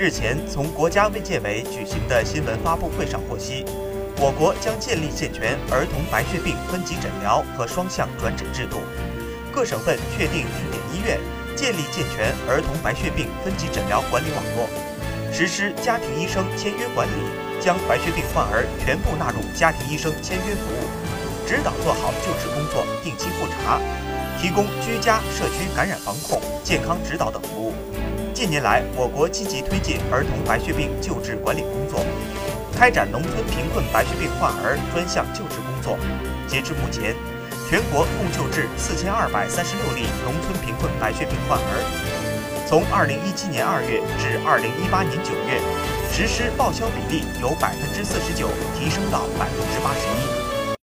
日前，从国家卫健委举行的新闻发布会上获悉，我国将建立健全儿童白血病分级诊疗和双向转诊制度，各省份确定定点医院，建立健全儿童白血病分级诊疗管理网络，实施家庭医生签约管理，将白血病患儿全部纳入家庭医生签约服务，指导做好救治工作，定期复查，提供居家、社区感染防控、健康指导等服务。近年来，我国积极推进儿童白血病救治管理工作，开展农村贫困白血病患儿专项救治工作。截至目前，全国共救治四千二百三十六例农村贫困白血病患儿。从二零一七年二月至二零一八年九月，实施报销比例由百分之四十九提升到百分之八十一。